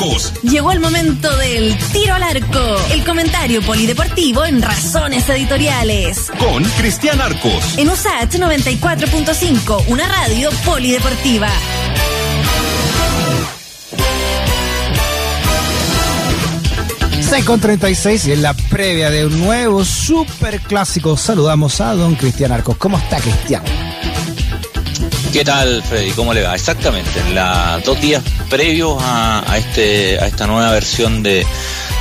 Arcos. Llegó el momento del tiro al arco, el comentario polideportivo en Razones Editoriales. Con Cristian Arcos. En USAT 94.5, una radio polideportiva. 6 con 36 y en la previa de un nuevo super clásico saludamos a don Cristian Arcos. ¿Cómo está Cristian? ¿Qué tal, Freddy? ¿Cómo le va? Exactamente, en los dos días previos a, este, a esta nueva versión de,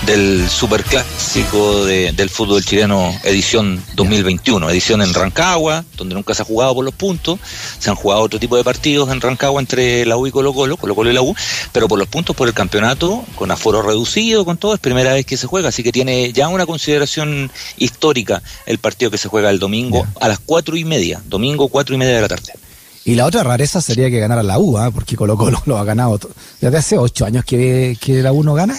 del superclásico de, del fútbol chileno edición 2021, edición en Rancagua, donde nunca se ha jugado por los puntos, se han jugado otro tipo de partidos en Rancagua entre la U y Colo Colo, Colo Colo y la U, pero por los puntos, por el campeonato, con aforo reducido, con todo, es primera vez que se juega, así que tiene ya una consideración histórica el partido que se juega el domingo a las cuatro y media, domingo cuatro y media de la tarde. Y la otra rareza sería que ganara la U, ¿eh? porque Colo Colo lo ha ganado desde hace ocho años que, que la U no gana.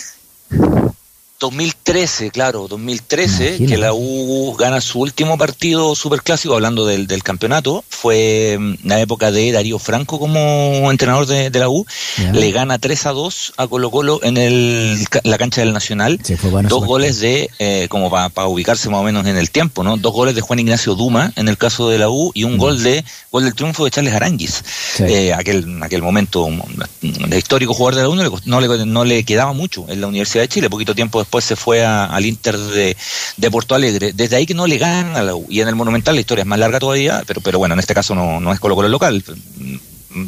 2013, claro, 2013, que la U gana su último partido superclásico, hablando del, del campeonato, fue mm, la época de Darío Franco como entrenador de, de la U, le gana 3 a 2 a Colo Colo en el, la cancha del Nacional, dos goles de, eh, como para ubicarse más o menos en el tiempo, ¿no? Dos goles de Juan Ignacio Duma en el caso de la U y un mm. gol de gol del triunfo de Charles Aranguis, eh, aquel, aquel momento, un, histórico jugador de la U, no le, no le, no le quedaba mucho en la Universidad de Chile, poquito tiempo después después se fue al Inter de, de, Porto Alegre. Desde ahí que no le ganan a la U. Y en el Monumental la historia es más larga todavía, pero, pero bueno, en este caso no, no es Colo Colo local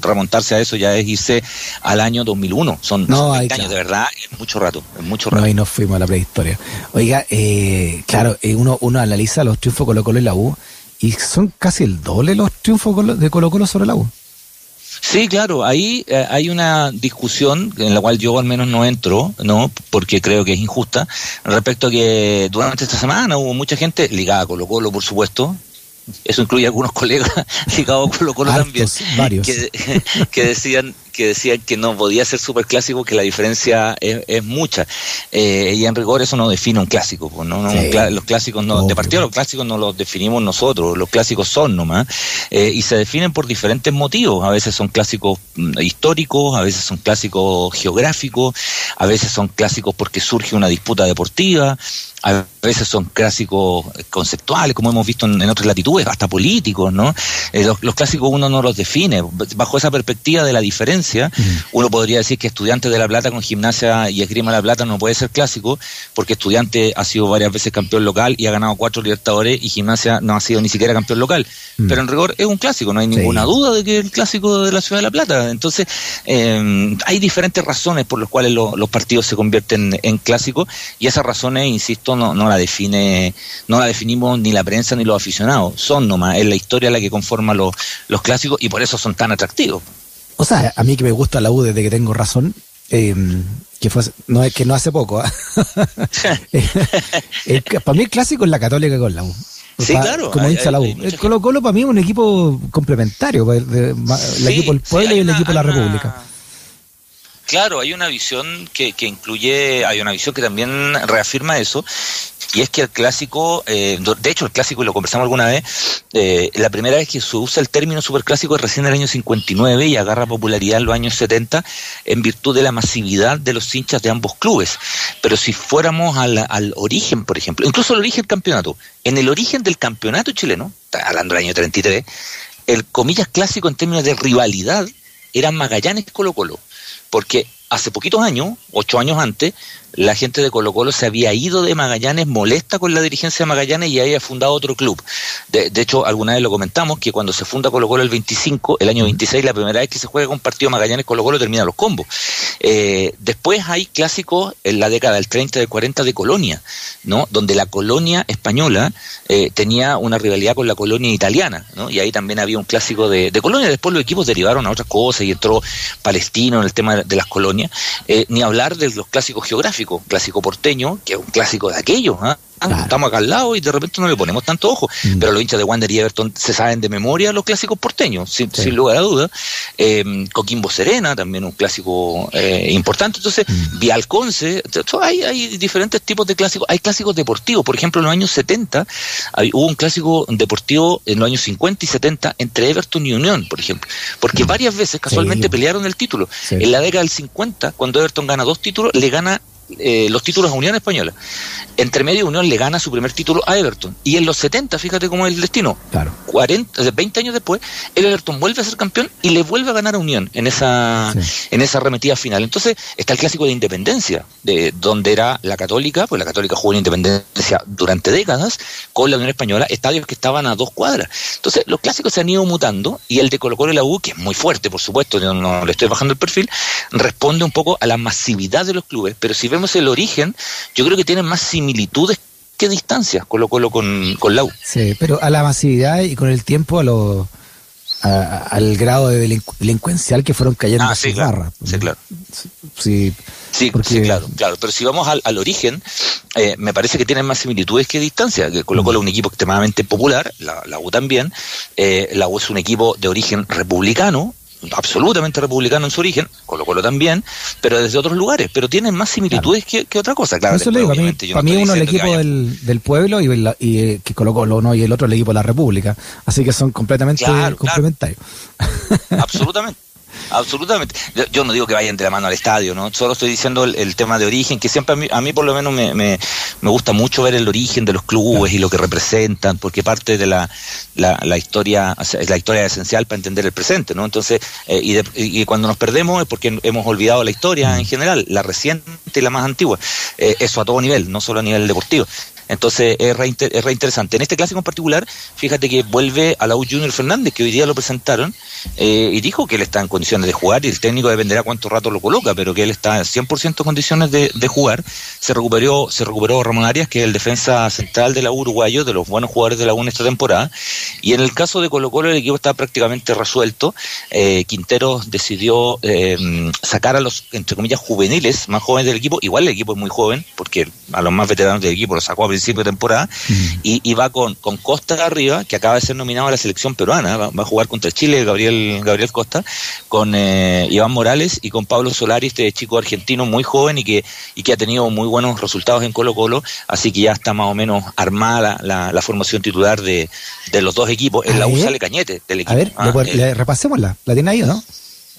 remontarse a eso ya es irse al año 2001. Son, no, años, de verdad, es mucho rato, es mucho rato. No, ahí nos fuimos a la prehistoria. Oiga, eh, claro, eh, uno, uno analiza los triunfos Colo Colo y la U y son casi el doble los triunfos de Colo Colo sobre la U. Sí, claro, ahí eh, hay una discusión en la cual yo al menos no entro, ¿no? Porque creo que es injusta, respecto a que durante esta semana hubo mucha gente ligada a Colo Colo, por supuesto, eso incluye algunos colegas ligados a Colo Colo también, varios. Que, decían que decían que no podía ser super clásico, que la diferencia es, mucha. Eh, y en rigor eso no define un clásico, pues, ¿no? los clásicos no, de partido los clásicos no los definimos nosotros, los clásicos son nomás, eh, y se definen por diferentes motivos. A veces son clásicos mm, históricos, a veces son clásicos geográficos, a veces son clásicos porque surge una disputa deportiva, a veces son clásicos conceptuales, como hemos visto en, otras latitudes, hasta políticos, ¿no? Eh, los, clásicos uno no los define. Bajo esa perspectiva de la diferencia, uno podría decir que Estudiante de La Plata con Gimnasia y Esgrima La Plata no puede ser clásico, porque Estudiante ha sido varias veces campeón local y ha ganado cuatro Libertadores y Gimnasia no ha sido ni siquiera campeón local. Pero en rigor es un clásico, no hay ninguna duda de que es el clásico de la Ciudad de La Plata. Entonces, eh, hay diferentes razones por las cuales los partidos se convierten en clásicos y esas razones, insisto, no, no la define, no la definimos ni la prensa ni los aficionados, son nomás, es la historia la que conforma los, los clásicos y por eso son tan atractivos. O sea, a mí que me gusta la U desde que tengo razón, eh, que fue no es que no hace poco, ¿ah? para mí el clásico es la católica con la U. Sí, claro. Como dice la U. El Colo Colo para mí es un equipo complementario, el, equipo del pueblo y el equipo de la República. Claro, hay una visión que, que incluye, hay una visión que también reafirma eso, y es que el clásico, eh, de hecho el clásico, y lo conversamos alguna vez, eh, la primera vez que se usa el término superclásico es recién en el año 59 y agarra popularidad en los años 70 en virtud de la masividad de los hinchas de ambos clubes. Pero si fuéramos al, al origen, por ejemplo, incluso el origen del campeonato, en el origen del campeonato chileno, hablando del año 33, el comillas clásico en términos de rivalidad eran Magallanes Colo Colo porque hace poquitos años, ocho años antes, la gente de Colo Colo se había ido de Magallanes molesta con la dirigencia de Magallanes y había fundado otro club. De, hecho, alguna vez lo comentamos, que cuando se funda Colo Colo el 25, el año 26, la primera vez que se juega un partido Magallanes Colo Colo termina los combos. Eh, después hay clásicos en la década del 30 y del 40 de Colonia, ¿no? Donde la colonia española eh, tenía una rivalidad con la colonia italiana, ¿no? Y ahí también había un clásico de, Colonia. Después los equipos derivaron a otras cosas y entró Palestino en el tema de las colonias. Eh, ni hablar de los clásicos geográficos clásico porteño, que es un clásico de aquellos, ¿ah? estamos acá al lado y de repente no le ponemos tanto ojo. Mm. Pero los hinchas de Wander y Everton se saben de memoria los clásicos porteños, sin, lugar a duda. Eh, Coquimbo Serena, también un clásico eh, importante. Entonces, mm. Vialconce, hay, hay diferentes tipos de clásicos. Hay clásicos deportivos. Por ejemplo, en los años 70 hubo un clásico deportivo en los años 50 y 70 entre Everton y Unión, por ejemplo. Porque mm. varias veces casualmente pelearon el título. En la década del 50, cuando Everton gana dos títulos, le gana eh, los títulos a Unión Española. Entre medio Unión le gana su primer título a Everton. Y en los 70, fíjate cómo es el destino. Claro. 40, 20 años después, el Everton vuelve a ser campeón y le vuelve a ganar a Unión en esa, en esa arremetida final. Entonces está el clásico de Independencia, de donde era la Católica, pues la Católica jugó en Independencia durante décadas con la Unión Española, estadios que estaban a dos cuadras. Entonces los clásicos se han ido mutando y el de Colo Colo y la U, que es muy fuerte, por supuesto, no, no le estoy bajando el perfil, responde un poco a la masividad de los clubes. Pero si vemos el origen, yo creo que tienen más similitudes que distancias Colo Colo con, con la U. Sí, pero a la masividad y con el tiempo a lo, al grado de delincuencial que fueron cayendo ah, sí, claro. Sí, claro. Sí, sí, claro, claro. Pero si vamos al, origen, eh, me parece que tienen más similitudes que distancias. Que Colo Colo es un equipo extremadamente popular, la, la U también. Eh, la U es un equipo de origen republicano, absolutamente republicano en su origen, Colo Colo también, pero desde otros lugares, pero tienen más similitudes que, otra cosa, claro. Eso le digo, para mí, uno es el equipo del, del, pueblo y, y, eh, que Colo Colo, ¿no? y el otro el equipo de la República, así que son completamente complementarios. Absolutamente. Absolutamente. Yo, no digo que vayan de la mano al estadio, ¿no? Solo estoy diciendo el, tema de origen, que siempre a mí, a mí por lo menos me, me, gusta mucho ver el origen de los clubes y lo que representan, porque parte de la, la, la historia, es la historia esencial para entender el presente, ¿no? Entonces, eh, y, y, cuando nos perdemos es porque hemos olvidado la historia en general, la reciente y la más antigua. Eh, eso a todo nivel, no solo a nivel deportivo. Entonces es re, es interesante. En este clásico en particular, fíjate que vuelve a la U Junior Fernández, que hoy día lo presentaron, eh, y dijo que él está en condiciones de jugar y el técnico dependerá cuánto rato lo coloca, pero que él está en 100% en condiciones de, jugar. Se recuperó, se recuperó Ramón Arias, que es el defensa central de la uruguayo, de los buenos jugadores de la U en esta temporada. Y en el caso de Colo Colo, el equipo está prácticamente resuelto. Eh, Quintero decidió eh, sacar a los, entre comillas, juveniles más jóvenes del equipo. Igual el equipo es muy joven, porque a los más veteranos del equipo los sacó a principio de temporada, y, va con, con Costa arriba, que acaba de ser nominado a la selección peruana, va, a jugar contra Chile, Gabriel, Gabriel Costa, con eh, Iván Morales y con Pablo Solari, este chico argentino muy joven y que, y que ha tenido muy buenos resultados en Colo Colo, así que ya está más o menos armada la, formación titular de, de, los dos equipos. En la U sale Cañete del equipo. A ver, ah, eh. repasémosla, la tiene ahí, ¿no?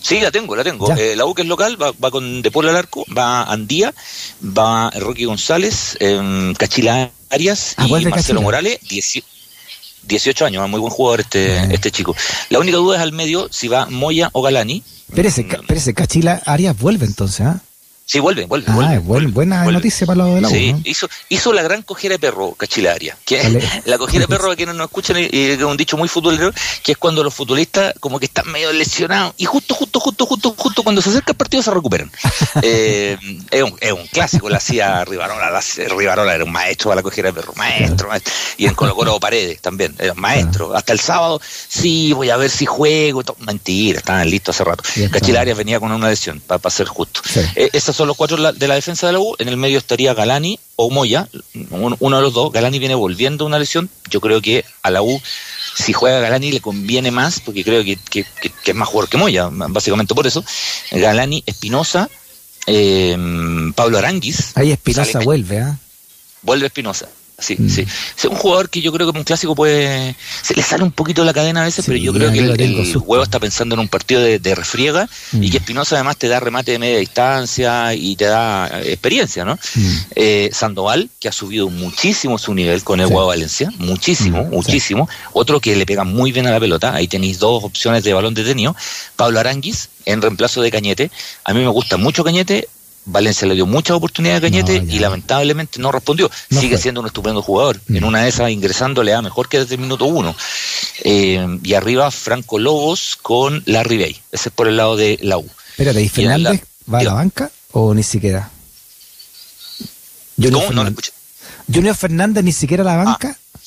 Sí, la tengo, la tengo. Eh, la U que es local va, va con De al arco, va Andía, va Rocky González, eh, Cachila Arias ah, y Marcelo Morales, 18 años, muy buen jugador este, este chico. La única duda es al medio si va Moya o Galani. Pero ese, Cachila Arias vuelve entonces, ¿ah? Sí, vuelve, vuelve. Ah, buena noticia para lo de la Sí, hizo, hizo la gran cojera de perro, Cachilaria. Que la cojera de perro, a quienes no escuchan, es un dicho muy futbolero, que es cuando los futbolistas como que están medio lesionados y justo, justo, justo, justo, justo cuando se acerca el partido se recuperan. eh, es, un, es, un, clásico, lo hacía Rivarola. Rivarola era un maestro a la cojera de perro, maestro, maestro. Y en Colo Colo Paredes también, era un maestro. Hasta el sábado, sí, voy a ver si juego. Mentira, estaban listos hace rato. Cachilaria venía con una lesión, para ser justo. Eh, son los cuatro de la defensa de la U. En el medio estaría Galani o Moya, uno de los dos. Galani viene volviendo una lesión. Yo creo que a la U, si juega Galani, le conviene más, porque creo que, es más jugador que Moya, básicamente por eso. Galani, Espinosa, eh, Pablo Aranguis. Ahí Espinosa vuelve, ¿ah? Vuelve Espinosa. Sí, mm. sí. Es un jugador que yo creo que un clásico puede. Se le sale un poquito la cadena a veces, pero yo creo que el, juego está pensando en un partido de, refriega y que mm. Espinosa además te da remate de media distancia y te da eh, experiencia, ¿no? Mm. Eh, Sandoval, que ha subido muchísimo su nivel con el sí. Valencia, muchísimo, muchísimo. Otro que le pega muy bien a la pelota, ahí tenéis dos opciones de balón detenido. Pablo Aranguis, en reemplazo de Cañete. A mí me gusta mucho Cañete, Valencia le dio muchas oportunidades a Cañete y lamentablemente no respondió. Sigue siendo un estupendo jugador. En mm. una de esas ingresando le da mejor que desde el minuto uno. Eh, y arriba Franco Lobos con Larry Bay. Ese es por el lado de la U. Pero de Fernández va a la banca o ni siquiera? Junior ¿Cómo? No le Junior Fernández ni siquiera a la banca. Ah.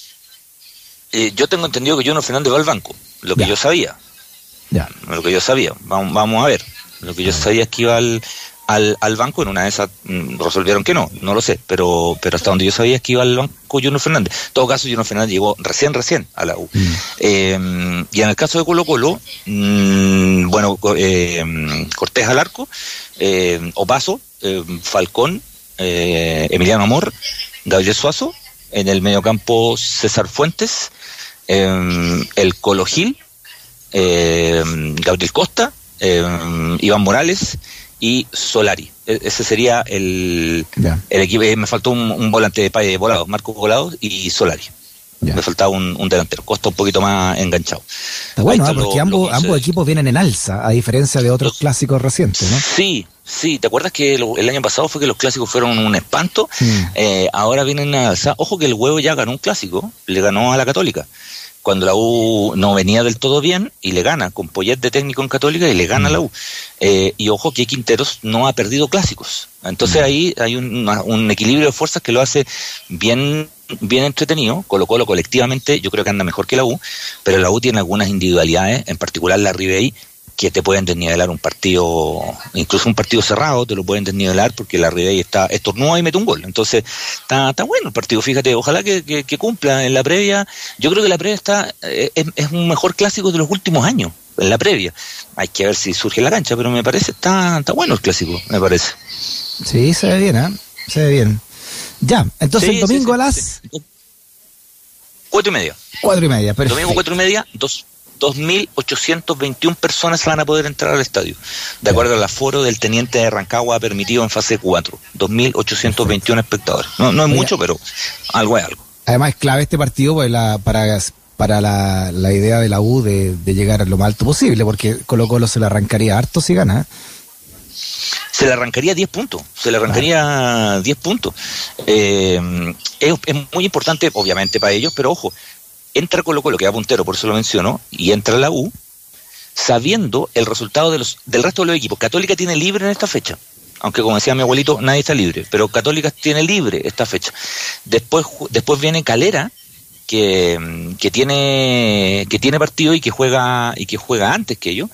Eh, yo tengo entendido que Junior Fernández va al banco. Lo que yo sabía. Ya. Lo que yo sabía. Vamos, vamos a ver. Lo que yo sabía es que iba al, al, al banco, en una de esas mm, resolvieron que no, no lo sé, pero, pero hasta donde yo sabía es que iba al banco Juno Fernández. En todo caso, Juno Fernández llegó recién, recién a la U. Mm. Eh, y en el caso de Colo Colo, mm, bueno, co- eh, Cortés al arco, eh, Opaso, Falcón, Emiliano Amor, Gabriel Suazo, en el mediocampo César Fuentes, el Colo Gil, Gabriel Costa, Iván Morales y Solari. E- ese sería el, el equipo. eh, me faltó un, un volante de paye volado, Marco Volado y Solari. Ya. Me faltaba un, un delantero. Costa un poquito más enganchado. Está bueno, ¿ah? porque ambos, ambos equipos vienen en alza, a diferencia de otros Los- clásicos recientes, ¿no? Sí, sí. ¿Te acuerdas que el año pasado fue que los clásicos fueron un espanto? Mm. Eh, ahora vienen a alza. Ojo que el huevo ya ganó un clásico, le ganó a la Católica. Cuando la U no venía del todo bien y le gana con Poyet de técnico en Católica y le gana la U. Eh, y ojo que Quinteros no ha perdido clásicos. Entonces ahí hay un, un equilibrio de fuerzas que lo hace bien bien entretenido. Colo Colo colectivamente yo creo que anda mejor que la U, pero la U tiene algunas individualidades, en particular la Ribey, que te pueden desnivelar un partido, incluso un partido cerrado, te lo pueden desnivelar porque la Ribey está estornuda y mete un gol. Entonces, está, está bueno el partido, fíjate, ojalá que, que- que cumpla en la previa. Yo creo que la previa está eh, es, es un mejor clásico de los últimos años, en la previa. Hay que ver si surge la cancha, pero me parece, está, está bueno el clásico, me parece. Sí, se ve bien, ¿ah? Se ve bien. Ya, entonces Sí, el domingo sí, a las. Cuatro y media. cuatro y media, perfecto. Domingo cuatro y media, dos, 2.821 personas van a poder entrar al estadio, de acuerdo al aforo del teniente de Rancagua permitido en fase 4. 2.821 espectadores. No, no es mucho, pero algo es algo. Además es clave este partido pues, la- para, para la, la idea de la U de, de llegar a lo más alto posible, porque Colo Colo se le arrancaría harto si gana. ¿eh? se le arrancaría 10 puntos, se le arrancaría 10 puntos. Eh, es, es muy importante, obviamente, para ellos, pero ojo, entra Colo Colo, que va puntero, por eso lo menciono, y entra la U, sabiendo el resultado de los, del resto de los equipos. Católica tiene libre en esta fecha. Aunque como decía mi abuelito, nadie está libre, pero Católica tiene libre esta fecha. Después, después viene Calera, que, que tiene que tiene partido y que juega y que juega antes que ellos.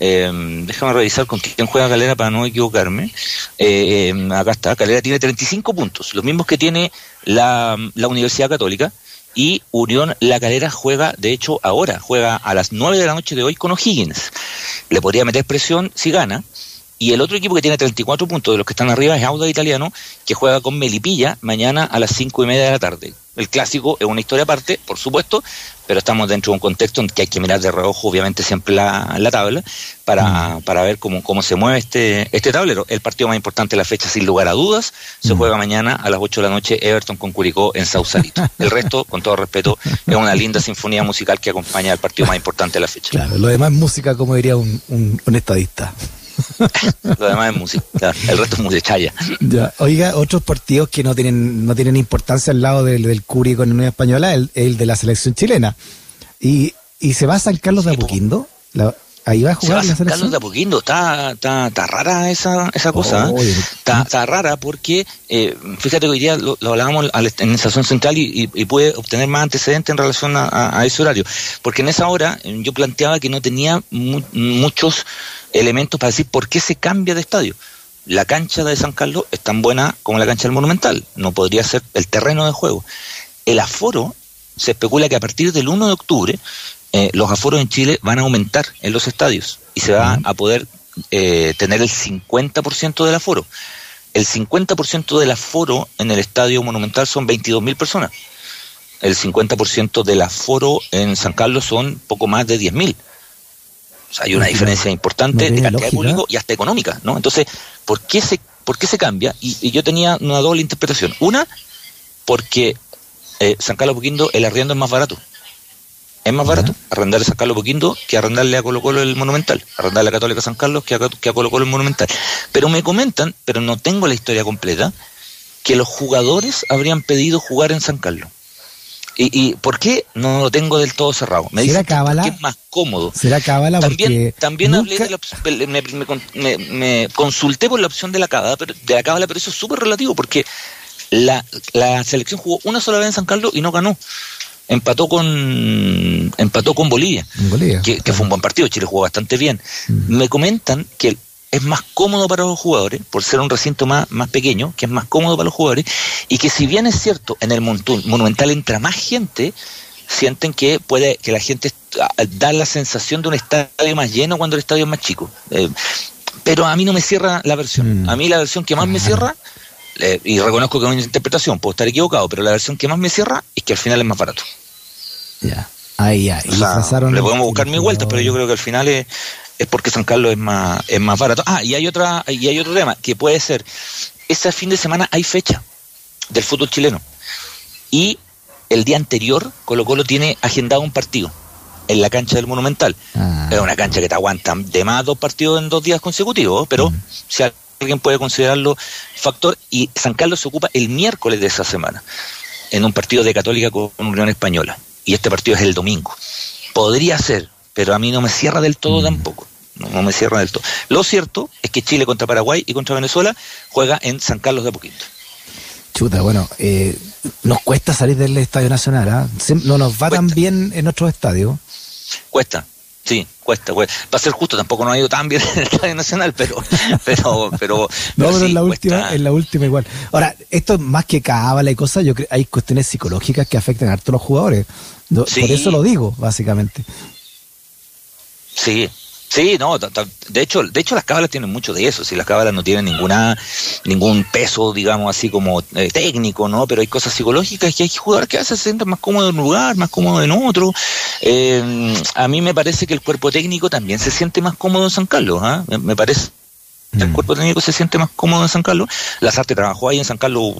Eh, déjame revisar con quién juega Calera para no equivocarme. Eh, eh, acá está, Calera tiene 35 puntos, los mismos que tiene la, la Universidad Católica. Y Unión La Calera juega, de hecho, ahora, juega a las 9 de la noche de hoy con O'Higgins. Le podría meter presión si gana. Y el otro equipo que tiene 34 puntos de los que están arriba es Auda Italiano, que juega con Melipilla mañana a las 5 y media de la tarde. El clásico es una historia aparte, por supuesto, pero estamos dentro de un contexto en que hay que mirar de reojo, obviamente, siempre la, la tabla para, para ver cómo, cómo se mueve este, este tablero. El partido más importante de la fecha, sin lugar a dudas, se juega mañana a las 8 de la noche Everton con Curicó en Sausalito. El resto, con todo respeto, es una linda sinfonía musical que acompaña al partido más importante de la fecha. Claro, lo demás es música, como diría un, un, un estadista. Lo demás es música, claro, el resto es musicalla. Ya. Oiga, otros partidos que no tienen no tienen importancia al lado del, del Curi con la Unión Española, el, el de la selección chilena. Y, y se va a San Carlos de. Apoquindo. La- ahí va a Se jugar va a la selección. de Apoquindo, está, está, está rara esa, esa cosa, ¿eh? Está, está rara porque, eh, fíjate que hoy día lo, lo hablábamos en la estación central y, y- y puede obtener más antecedentes en relación a, a- a ese horario, porque en esa hora eh, yo planteaba que no tenía mu- muchos elementos para decir por qué se cambia de estadio. La cancha de San Carlos es tan buena como la cancha del Monumental, no podría ser el terreno de juego. El aforo, se especula que a partir del 1 de octubre eh, los aforos en Chile van a aumentar en los estadios y se va a poder eh, tener el 50% del aforo. El 50% del aforo en el estadio monumental son 22.000 personas. El 50% del aforo en San Carlos son poco más de 10.000. O sea, hay una No diferencia no importante de cantidad de público y hasta económica, ¿no? Entonces, ¿por qué se, por qué se cambia? Y, y yo tenía una doble interpretación. Una, porque eh, San Carlos Poquindo el arriendo es más barato. Es más barato arrendarle a San Carlos Poquindo que arrendarle a Colo Colo el Monumental. Arrendarle a Católica San Carlos que a, que a Colo Colo el Monumental. Pero me comentan, pero no tengo la historia completa, que los jugadores habrían pedido jugar en San Carlos. ¿Y, y por qué? No lo tengo del todo cerrado. Me ¿Será que cábala? porque es más cómodo. Será cábala También, también nunca- hablé de la me, me- con- me- me consulté por la opción de la cábala, pero, de la cábala, pero eso es súper relativo porque la, la selección jugó una sola vez en San Carlos y no ganó. Empató con empató con Bolivia, en Bolivia. que, que fue un buen partido, Chile jugó bastante bien. Mm. Me comentan que es más cómodo para los jugadores, por ser un recinto más, más pequeño, que es más cómodo para los jugadores, y que si bien es cierto, en el Monumental entra más gente, sienten que puede que la gente da la sensación de un estadio más lleno cuando el estadio es más chico. Eh, pero a mí no me cierra la versión. Mm. A mí la versión que más me cierra, eh, y reconozco que es una interpretación, puedo estar equivocado, pero la versión que más me cierra es que al final es más barato. Ya, ahí ya. le podemos buscar mil vueltas, pero yo creo que al final es, es porque San Carlos es más, es más barato. Ah, y hay otra, y hay otro tema, que puede ser, ese fin de semana hay fecha del fútbol chileno. Y el día anterior Colo Colo tiene agendado un partido en la cancha del Monumental. Ah. Es una cancha que te aguanta de más dos partidos en dos días consecutivos, pero mm. si alguien puede considerarlo factor, y San Carlos se ocupa el miércoles de esa semana, en un partido de Católica con Unión Española, y este partido es el domingo. Podría ser, pero a mí no me cierra del todo mm. tampoco. No, me cierra del todo. Lo cierto es que Chile contra Paraguay y contra Venezuela juega en San Carlos de Apoquindo. Chuta, bueno, eh, nos cuesta salir del Estadio Nacional, ¿ah? No nos va tan bien en otros estadios. Cuesta, Sí, cuesta, cuesta. Para ser justo, tampoco no ha ido tan bien en el Estadio Nacional, pero, pero, pero. no, pero, en la última, en la última igual. Ahora, esto más que cábala y cosas, yo creo hay cuestiones psicológicas que afectan a todos los jugadores. Por eso lo digo, básicamente. Sí, Sí, no, de hecho, de hecho las cábalas tienen mucho de eso, si las cábalas no tienen ninguna ningún peso, digamos así como eh, técnico, ¿no? Pero hay cosas psicológicas que hay jugadores que se sienten más cómodos en un lugar, más cómodos en otro. Eh, a mí me parece que el cuerpo técnico también se siente más cómodo en San Carlos, ¿ah? me parece el mm. cuerpo técnico se siente más cómodo en San Carlos. Lazarte trabajó ahí en San Carlos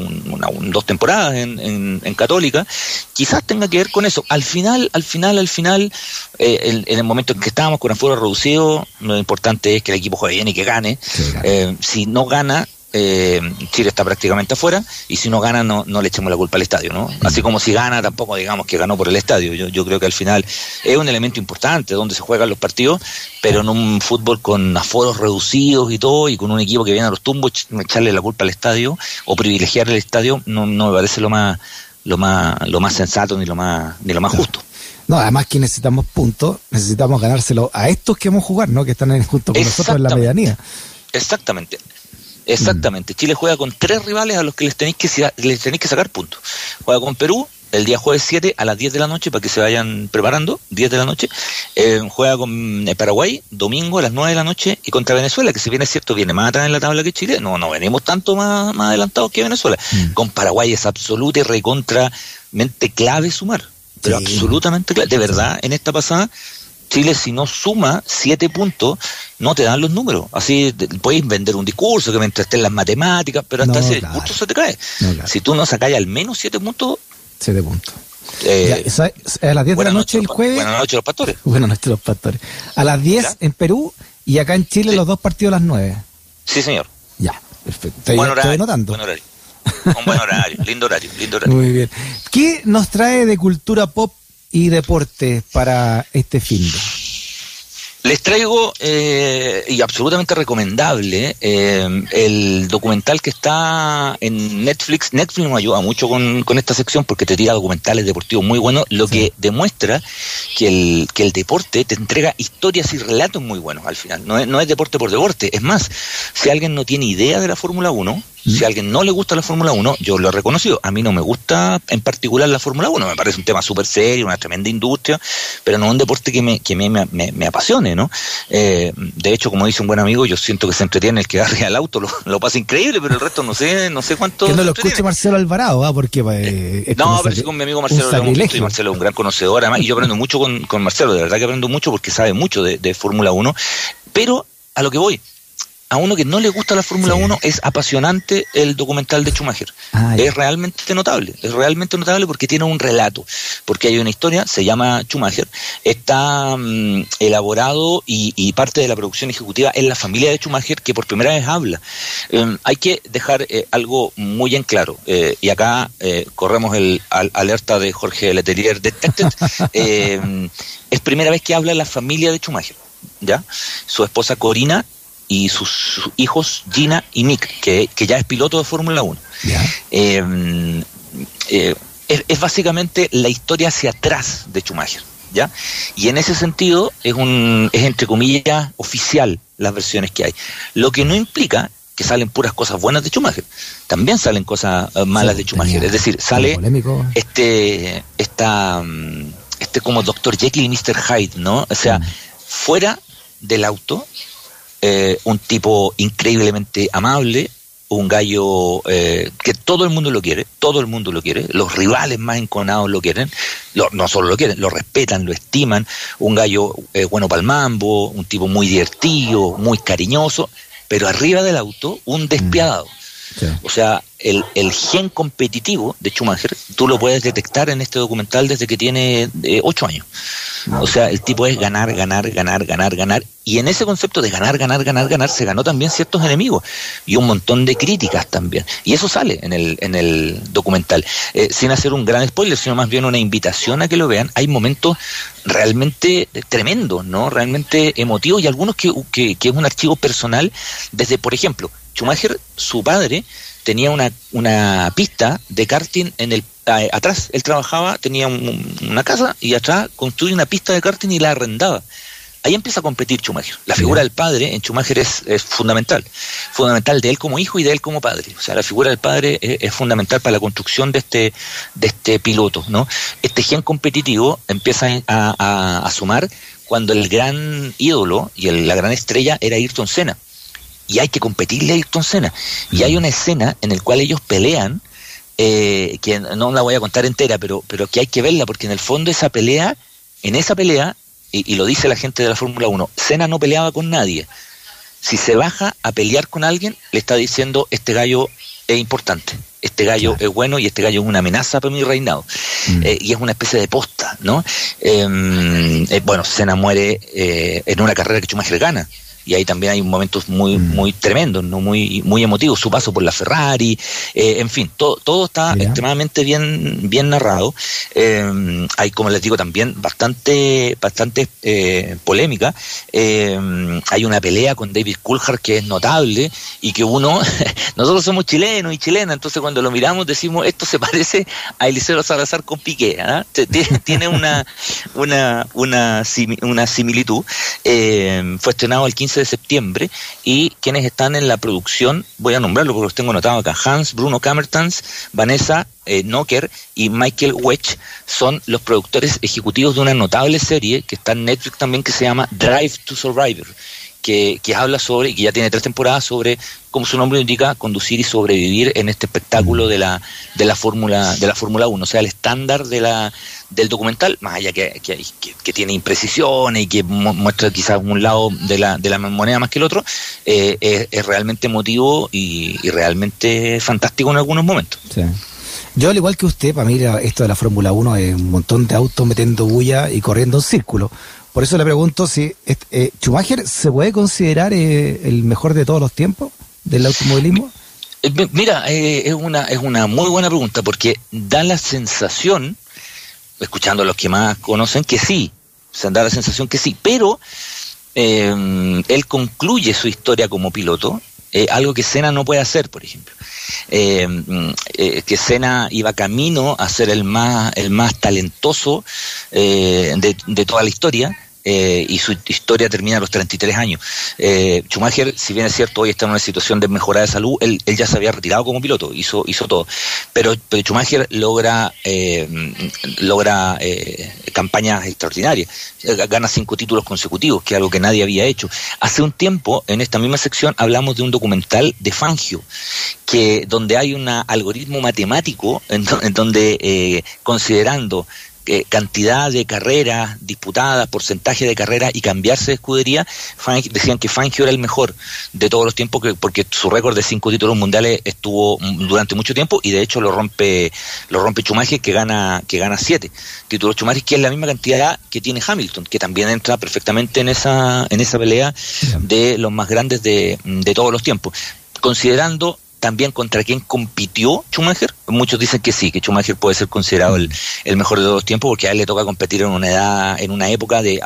dos temporadas en, Católica. Quizás tenga que ver con eso. Al final, al final, al final, eh, en, el momento en que estábamos con aforo reducido, lo importante es que el equipo juegue bien y que gane. Eh, si no gana, eh, Chile está prácticamente afuera y si no gana no, no le echemos la culpa al estadio, ¿no? Así como si gana tampoco digamos que ganó por el estadio. Yo, yo creo que al final es un elemento importante donde se juegan los partidos, pero en un fútbol con aforos reducidos y todo y con un equipo que viene a los tumbos echarle la culpa al estadio o privilegiar el estadio no, no me parece lo más lo más lo más sensato ni lo más ni lo más justo. No, además que necesitamos puntos, necesitamos ganárselo a estos que vamos a jugar, ¿no? Que están junto con nosotros en la medianía. Exactamente. Exactamente. Chile juega con tres rivales a los que les tenéis que, les tenéis que sacar puntos. Juega con Perú el día jueves 7 a las 10 de la noche para que se vayan preparando, 10 de la noche. Eh, juega con eh, Paraguay domingo a las 9 de la noche y contra Venezuela, que si bien es cierto viene más atrás en la tabla que Chile, no, no venimos tanto más, más adelantados que Venezuela. Mm. Con Paraguay es absoluta y recontramente clave sumar. Pero absolutamente clave. De verdad, en esta pasada Chile si no suma siete puntos, no te dan los números. Así puedes vender un discurso que mientras estés en las matemáticas, pero hasta ese punto se te cae. Si tú no sacas al menos siete puntos... Siete puntos. Eh, a las 10 de la noche el jueves. Buenas noches los pastores. Buenas noches los pastores. A las 10 en Perú y acá en Chile los dos partidos a las 9. Sí, señor. Ya, perfecto. Buen horario, Buen horario. Un buen horario, lindo horario, lindo horario. Muy bien. ¿Qué nos trae de cultura pop y deporte para este fin? Les traigo, eh, y absolutamente recomendable, eh, el documental que está en Netflix. Netflix nos ayuda mucho con, esta sección porque te tira documentales deportivos muy buenos, lo que demuestra que el, que el deporte te entrega historias y relatos muy buenos al final. No es, no es deporte por deporte. Es más, si alguien no tiene idea de la Fórmula 1, si a alguien no le gusta la Fórmula 1, yo lo he reconocido. A mí no me gusta en particular la Fórmula 1. Me parece un tema súper serio, una tremenda industria, pero no es un deporte que me, que me, me, apasione, ¿no? Eh, de hecho, como dice un buen amigo, yo siento que se entretiene el que arriba al auto, lo, pasa increíble, pero el resto no sé, no sé cuánto. Que no lo escuche Marcelo Alvarado, ¿ah? Porque. Eh, no, pero sí con mi amigo Marcelo y Marcelo es un gran conocedor, además, y yo aprendo mucho con, con Marcelo, de verdad que aprendo mucho porque sabe mucho de, de Fórmula 1, pero a lo que voy, a uno que no le gusta la Fórmula 1 es apasionante el documental de Schumacher. Ah, es realmente notable, es realmente notable porque tiene un relato, porque hay una historia, se llama Schumacher, está mm, elaborado y, parte de la producción ejecutiva es la familia de Schumacher que por primera vez habla. Em, hay que dejar eh, algo muy en claro, eh, y acá eh, corremos el alerta de Jorge Letelier Detected, em, es primera vez que habla la familia de Schumacher. ¿Ya? Su esposa Corina y sus, hijos Gina y Nick, que, ya es piloto de Fórmula 1. Eh, eh, es, básicamente la historia hacia atrás de Schumacher. ¿ya? Y en ese sentido es, un, es entre comillas oficial las versiones que hay. Lo que no implica que salen puras cosas buenas de Schumacher. También salen cosas eh, malas de Schumacher. Es decir, sale este, esta, este como Dr. Jekyll y Mr. Hyde, ¿no? O sea, mm. fuera del auto, eh, un tipo increíblemente amable, un gallo eh, que todo el mundo lo quiere, todo el mundo lo quiere, los rivales más enconados lo quieren, no solo lo quieren, lo respetan, lo estiman, un gallo bueno para el mambo, un tipo muy divertido, muy cariñoso, pero arriba del auto un despiadado. O sea, el, el, gen competitivo de Schumacher, tú lo puedes detectar en este documental desde que tiene eh, ocho años. O sea, el tipo es ganar, ganar, ganar, ganar, ganar. Y en ese concepto de ganar, ganar, ganar, ganar, se ganó también ciertos enemigos y un montón de críticas también. Y eso sale en el, en el documental. Eh, sin hacer un gran spoiler, sino más bien una invitación a que lo vean. Hay momentos realmente tremendos, ¿no? Realmente emotivos y algunos que, que, que es un archivo personal desde, por ejemplo, Schumacher, su padre, tenía una, una pista de karting en el atrás. Él trabajaba, tenía una casa y atrás construye una pista de karting y la arrendaba. Ahí empieza a competir Schumacher. La figura del padre en Schumacher es, fundamental. Fundamental de él como hijo y de él como padre. O sea, la figura del padre es, fundamental para la construcción de este, de este piloto. ¿no? Este gen competitivo empieza a, a, sumar cuando el gran ídolo y la gran estrella era Ayrton Senna y hay que competirle a Ayrton Senna. Y hay una escena en la cual ellos pelean, eh, que no la voy a contar entera, pero, pero que hay que verla, porque en el fondo esa pelea, en esa pelea, y, lo dice la gente de la Fórmula 1, Senna no peleaba con nadie. Si se baja a pelear con alguien, le está diciendo, este gallo es importante, este gallo es bueno y este gallo es una amenaza para mi reinado. Mm. Eh, y es una especie de posta, ¿no? Em, eh, bueno, Senna muere en una carrera que Schumacher gana y ahí también hay momentos muy mm. muy tremendos, no muy muy emotivos, su paso por la Ferrari, eh, en fin, todo, todo está extremadamente bien bien narrado. Eh, hay, como les digo, también bastante bastante eh, polémica. hay una pelea con David Coulthard que es notable y que uno, nosotros somos chilenos y chilenas, entonces cuando lo miramos decimos, esto se parece a Eliseo Salazar con Piqué, ¿ah? tiene una, una, una, una similitud. fue estrenado el 15 de septiembre y quienes están en la producción, voy a nombrarlo porque los tengo anotado acá, Hans Bruno Kammertans, Vanessa eh, Nocker y Michael Wedge son los productores ejecutivos de una notable serie que está en Netflix también que se llama Drive to Survivor que, habla sobre, y que ya tiene tres temporadas, sobre, como su nombre indica, conducir y sobrevivir en este espectáculo de la, de la Fórmula, de la Fórmula 1. O sea, el estándar de la, del documental, más allá que, que, tiene imprecisiones y que muestra quizás un lado de la, de la moneda más que el otro, eh, es, realmente emotivo y, realmente fantástico en algunos momentos. Yo, al igual que usted, para mí esto de la Fórmula 1 es un montón de autos metiendo bulla y corriendo en círculo. Por eso le pregunto si eh, Schumacher se puede considerar eh, el mejor de todos los tiempos del automovilismo. Eh, mira, es, una, es una muy buena pregunta porque da la sensación, escuchando a los que más conocen, que sí, se da la sensación que sí, pero él concluye su historia como piloto, algo que Senna no puede hacer, por ejemplo. que Senna iba camino a ser el más, el más talentoso de, toda la historia, eh, y su historia termina a los 33 años. Eh, Schumacher, si bien es cierto, hoy está en una situación de mejora de salud, él, ya se había retirado como piloto, hizo, hizo todo. Pero, pero Schumacher logra, eh, logra eh, campañas extraordinarias, gana cinco títulos consecutivos, que es algo que nadie había hecho. Hace un tiempo, en esta misma sección, hablamos de un documental de Fangio, que donde hay un algoritmo matemático en donde, considerando cantidad de carreras disputadas, porcentaje de carreras y cambiarse de escudería, decían que Fangio era el mejor de todos los tiempos porque su récord de cinco títulos mundiales estuvo durante mucho tiempo y de hecho lo rompe lo rompe Schumacher que gana que gana siete títulos. Schumacher que es la misma cantidad que tiene Hamilton que también entra perfectamente en esa en esa pelea de los más grandes de, de todos los tiempos. Considerando también contra quién compitió Schumacher muchos dicen que sí, que Schumacher puede ser considerado el, mejor de todos los tiempos porque a él le toca competir en una edad, en una época de,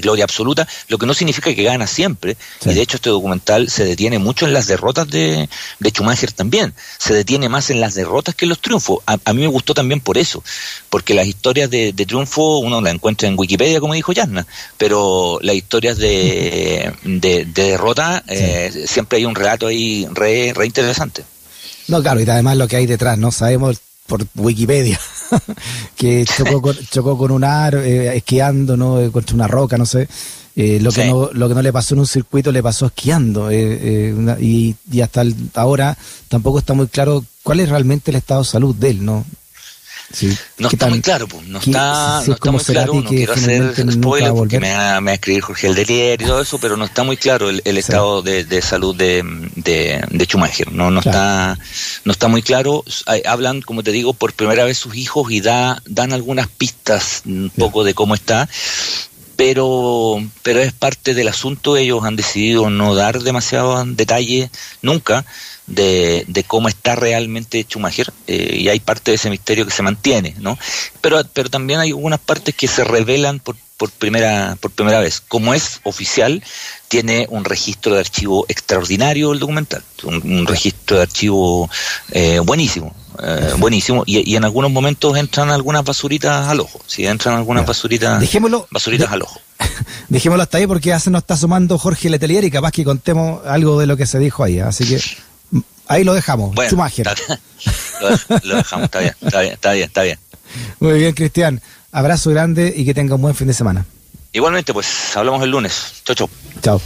gloria absoluta, lo que no significa que gana siempre. Y de hecho este documental se detiene mucho en las derrotas de, de Schumacher también. Se detiene más en las derrotas que en los triunfos. A, mí me gustó también por eso, porque las historias de, triunfo uno las encuentra en Wikipedia, como dijo Jasna, pero las historias de, de, derrota eh, siempre hay un relato ahí re, re interesante. No, claro, y además lo que hay detrás, ¿no? Sabemos por Wikipedia que chocó con, chocó con un ar, eh, esquiando, ¿no? Eh, contra una roca, no sé. Eh, lo, que no, lo que no le pasó en un circuito le pasó esquiando. y, y, hasta ahora tampoco está muy claro cuál es realmente el estado de salud de él, ¿no? No está muy claro, pues, no está, no está muy claro, no quiero hacer spoiler porque me va, a escribir Jorge El Delier y todo eso, pero no está muy claro el, estado de, salud de, de, Schumacher, no, no está, no está muy claro, hablan, como te digo, por primera vez sus hijos y da, dan algunas pistas un poco de cómo está, pero, pero es parte del asunto, ellos han decidido no dar demasiados detalles nunca, de, de cómo está realmente Schumacher eh, y hay parte de ese misterio que se mantiene, ¿no? Pero, pero también hay algunas partes que se revelan por, por, primera, por primera vez. Como es oficial, tiene un registro de archivo extraordinario el documental, un, registro de archivo eh, buenísimo. Eh, buenísimo y, y, en algunos momentos entran algunas basuritas al ojo si entran algunas basuritas basuritas al ojo dejémoslo hasta ahí porque ya se nos está sumando Jorge Letelier y capaz que contemos algo de lo que se dijo ahí así que Ahí lo dejamos. Bueno, Schumacher. lo, dejamos, está bien, está bien, está bien, está bien. Muy bien, Cristian. Abrazo grande y que tenga un buen fin de semana. Igualmente, pues hablamos el lunes. Chau, chau. Chao.